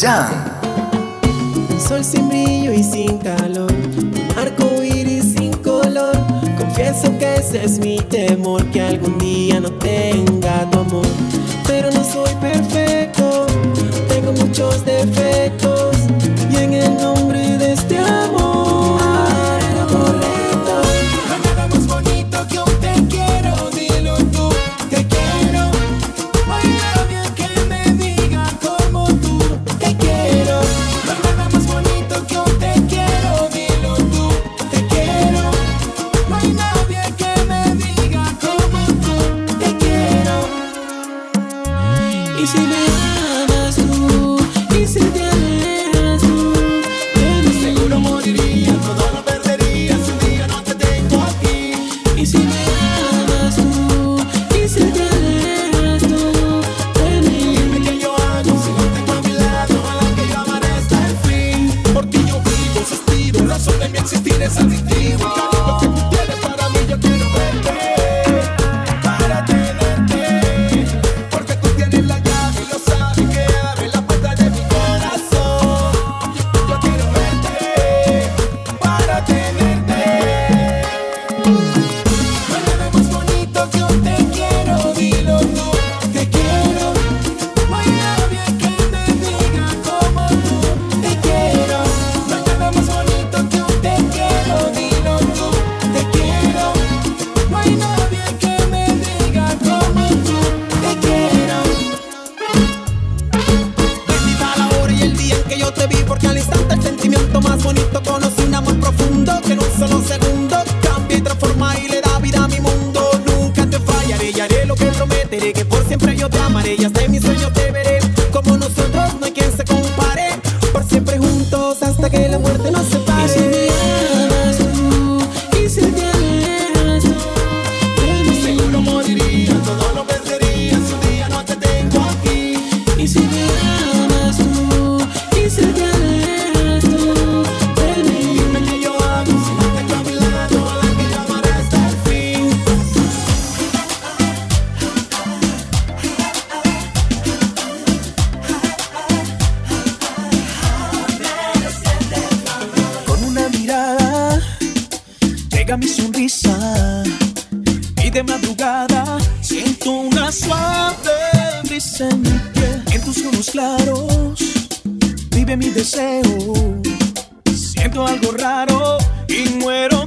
Jam. Un sol sin brillo y sin calor, un arco iris sin color. Confieso que ese es mi temor, que algún día no tenga tu amor. Pero no soy perfecto, tengo muchos defectos mi sonrisa y de madrugada siento una suave brisa en. En tus ojos claros vive mi deseo. Siento algo raro y muero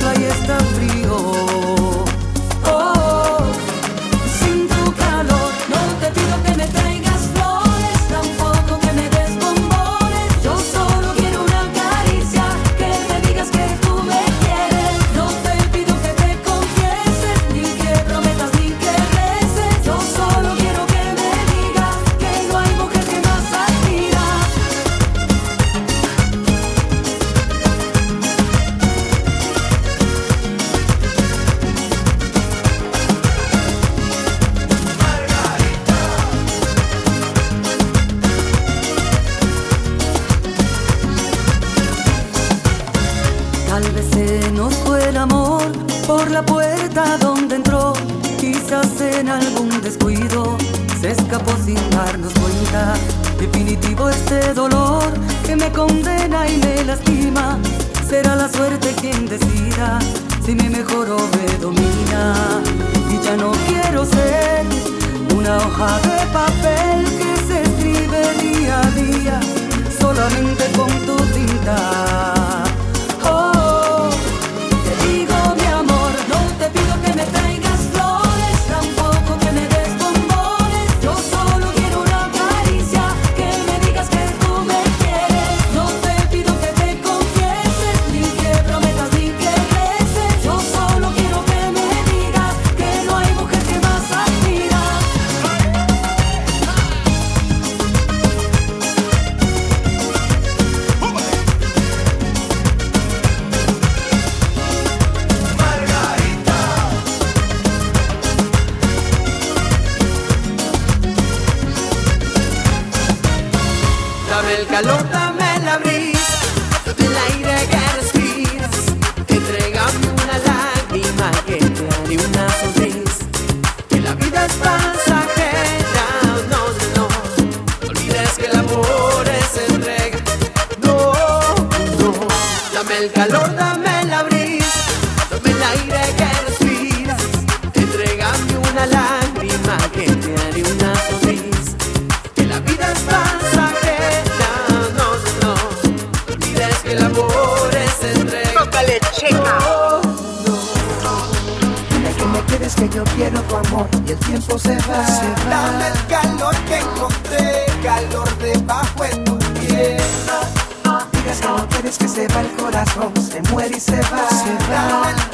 tú me este dolor que me condena y me lastima. Será la suerte quien decida si me mejor o me domina. Y ya no quiero ser una hoja de papel que se escribe día a día solamente con tu tinta. Dame el calor, dame la brisa, el aire que respiras. Entregame una lágrima que te haré una sonrisa. Que la vida es pasajera, no, no, no. olvides que el amor es entrega. No, no. Dame el calor, dame la brisa, dame el aire que que yo quiero tu amor y el tiempo se va. Se. Dame el calor que encontré, calor debajo de tu piel. No, no, digas no, no quieres que se va el corazón, se muere y se va. Se va. Dame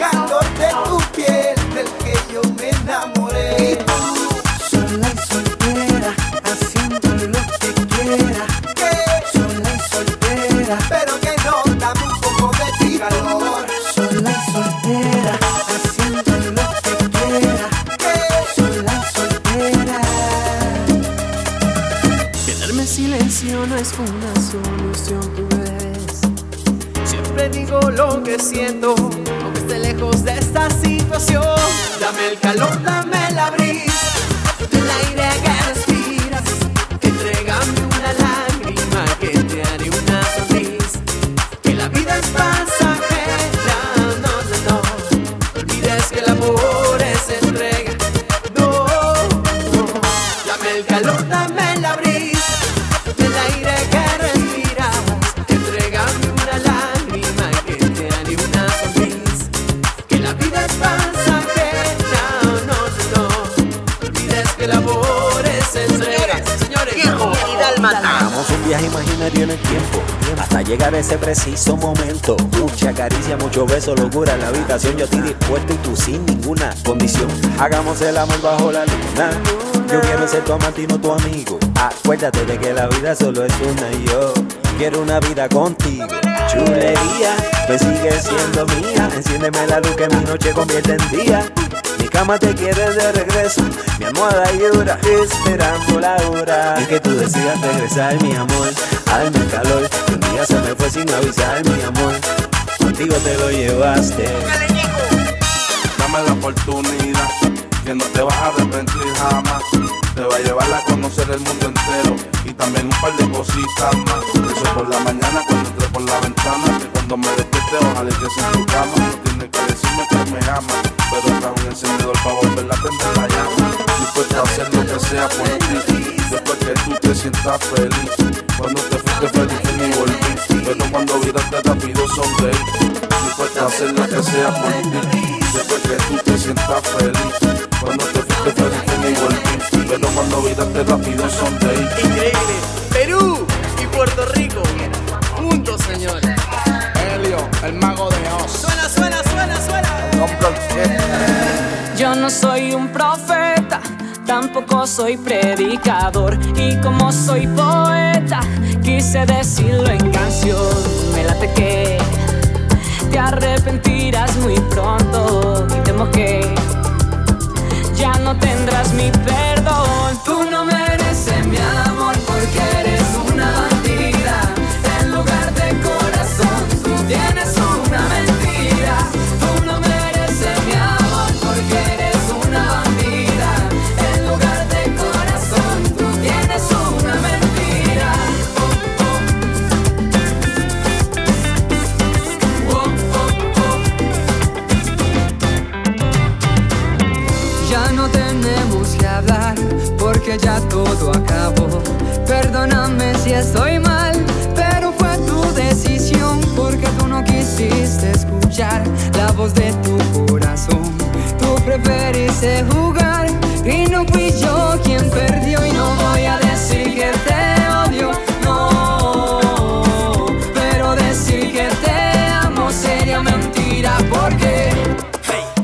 creciendo, aunque esté lejos de esta situación. Dame el calor, dame la brisa, el aire que ese preciso momento. Mucha caricia, mucho beso, locura en la habitación. Yo estoy dispuesto y tú sin ninguna condición. Hagamos el amor bajo la luna. Yo quiero ser tu amante y no tu amigo. Acuérdate de que la vida solo es una y yo quiero una vida contigo. Chulería, me sigue siendo mía. Enciéndeme la luz que mi noche convierte en día. Cama te quiere de regreso, mi almohada llora esperando la hora en que tú decidas regresar, mi amor. Dame el calor, un día se me fue sin avisar, mi amor. Contigo te lo llevaste. Dame la oportunidad, que no te vas a arrepentir jamás. Te va a llevar a conocer el mundo entero y también un par de cositas más. Eso por la mañana cuando entré por la ventana, que cuando me despierte ojalá que sea en tu cama. Decirme que me amas, pero está un encendedor para volver a prender la llama. Dispuesto a hacer lo que sea por ti, después que tú te sientas feliz. Cuando te fuiste feliz que ni volví Pero cuando viraste rápido sonreí Dispuesta a hacer lo que sea por ti Después que tú te sientas feliz. Cuando te fuiste feliz que ni volví Pero cuando viraste rápido sonreí Increíble, Perú y Puerto Rico. Juntos señores. Helio, el mago de Oz. Suena, suena Yo no soy un profeta tampoco soy predicador y como soy poeta quise decirlo en canción. Me late que te arrepentirás muy pronto y temo que ya no tendrás mi perdón. quise jugar y no fui yo quien perdió y no voy a decir que te odio, no, pero decir que te amo sería mentira porque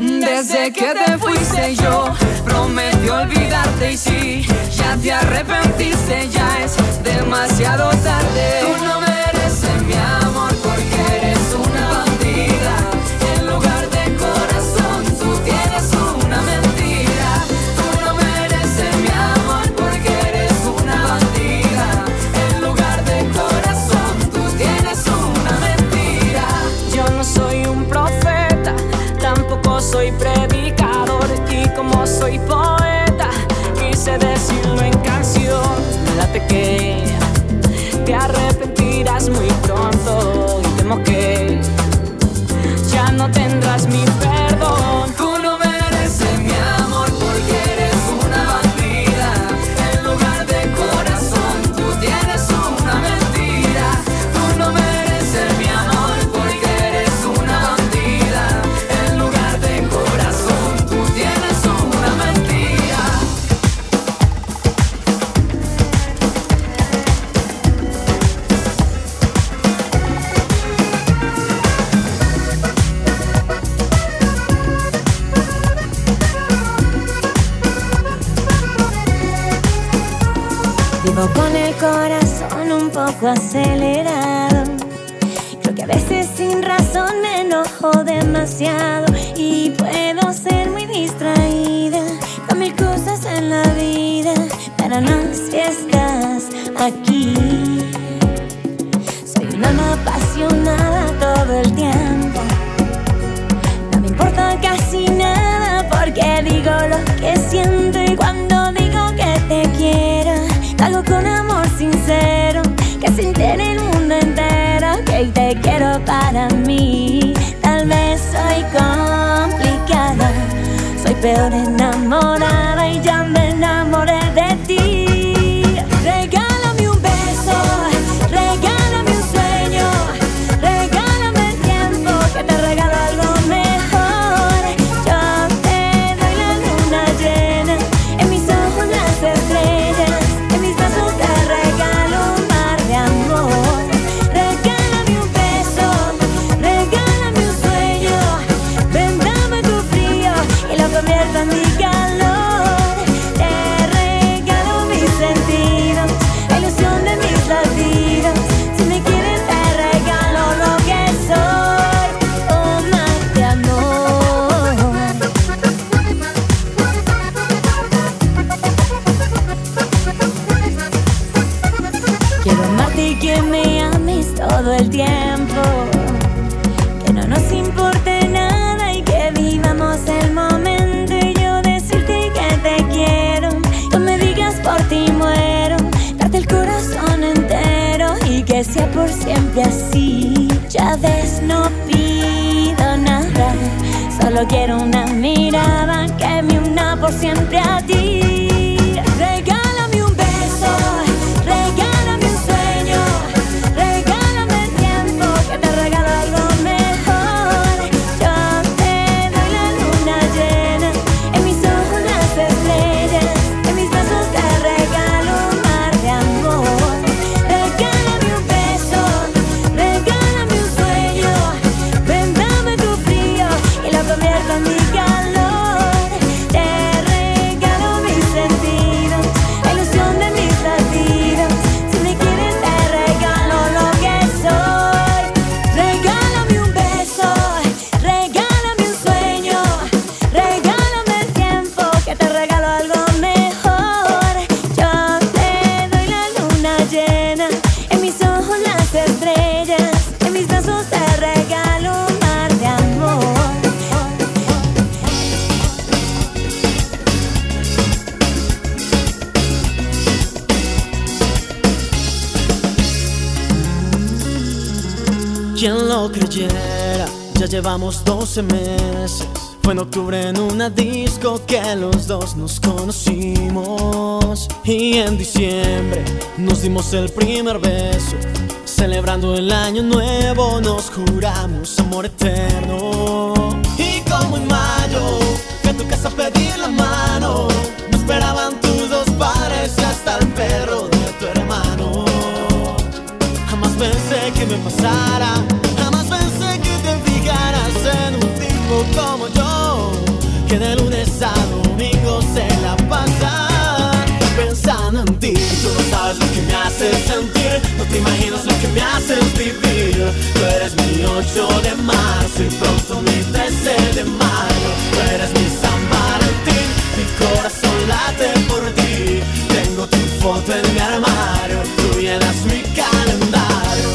desde que te fuiste yo prometí olvidarte y si ya te arrepentiste ya es demasiado tarde. no tendrás mi fe. y puedo ser muy distraída con mil cosas en la vida, pero no si estás aquí. Soy una alma apasionada todo el tiempo. No me importa casi nada porque digo lo que siento y cuando digo que te quiero, te hago con amor sincero, que sin tener el mundo entero, que te quiero para mí vez soy complicada. Soy peor enamorada y ya me enamoré de quien lo creyera, ya llevamos 12 meses. Fue en octubre en una disco que los dos nos conocimos. Y en diciembre nos dimos el primer beso. Celebrando el año nuevo nos juramos amor eterno. Y como en mayo, que a tu casa pedí la mano. Tú eres mi 8 de marzo y pronto mi 13 de mayo. Tú eres mi San Valentín, mi corazón late por ti. Tengo tu foto en mi armario, tú llenas mi calendario.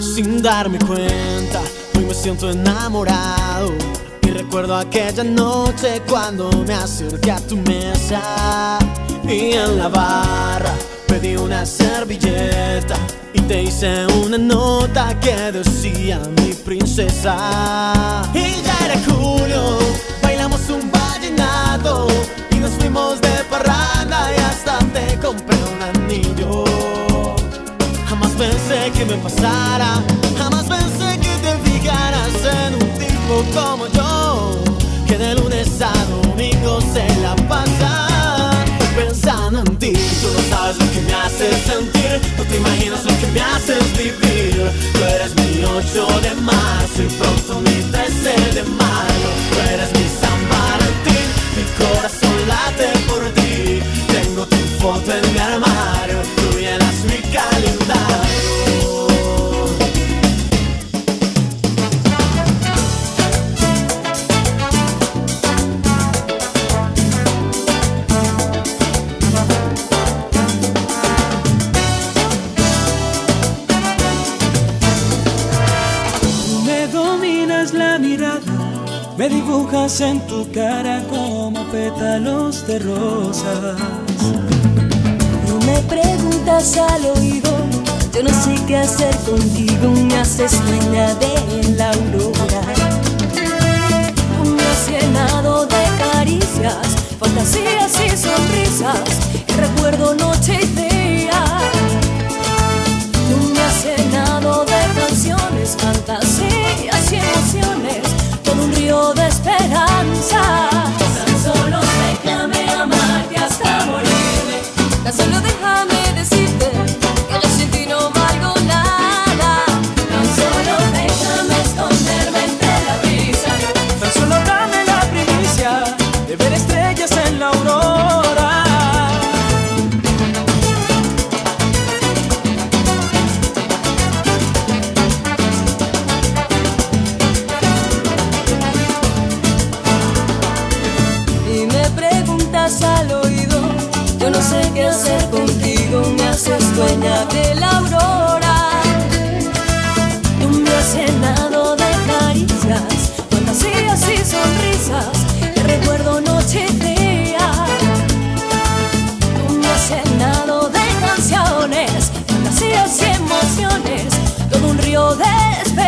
Sin darme cuenta, hoy me siento enamorado. Recuerdo aquella noche cuando me acerqué a tu mesa. Y en la barra pedí una servilleta. Y te hice una nota que decía mi princesa. Y ya era julio, bailamos un vallenato. Y nos fuimos de parranda y hasta te compré un anillo. Jamás pensé que me pasara, jamás pensé que te fijaras en un como yo, que de lunes a domingo se la pasa pensando en ti. Tú no sabes al oído, yo no sé qué hacer contigo, me haces dueña de la aurora. Me has llenado de caricias, fantasías y sonrisas, y recuerdo noche y día. Tú me has llenado de canciones, fantasías y emociones, todo un río de esperanza. Tan solo déjame amarte hasta morirme. Tan solo déjame yo no sé qué hacer contigo, me haces dueña de la aurora. Tú me has llenado de caricias, fantasías y sonrisas, que recuerdo noche y día. Tú me has llenado de canciones, fantasías y emociones, todo un río de.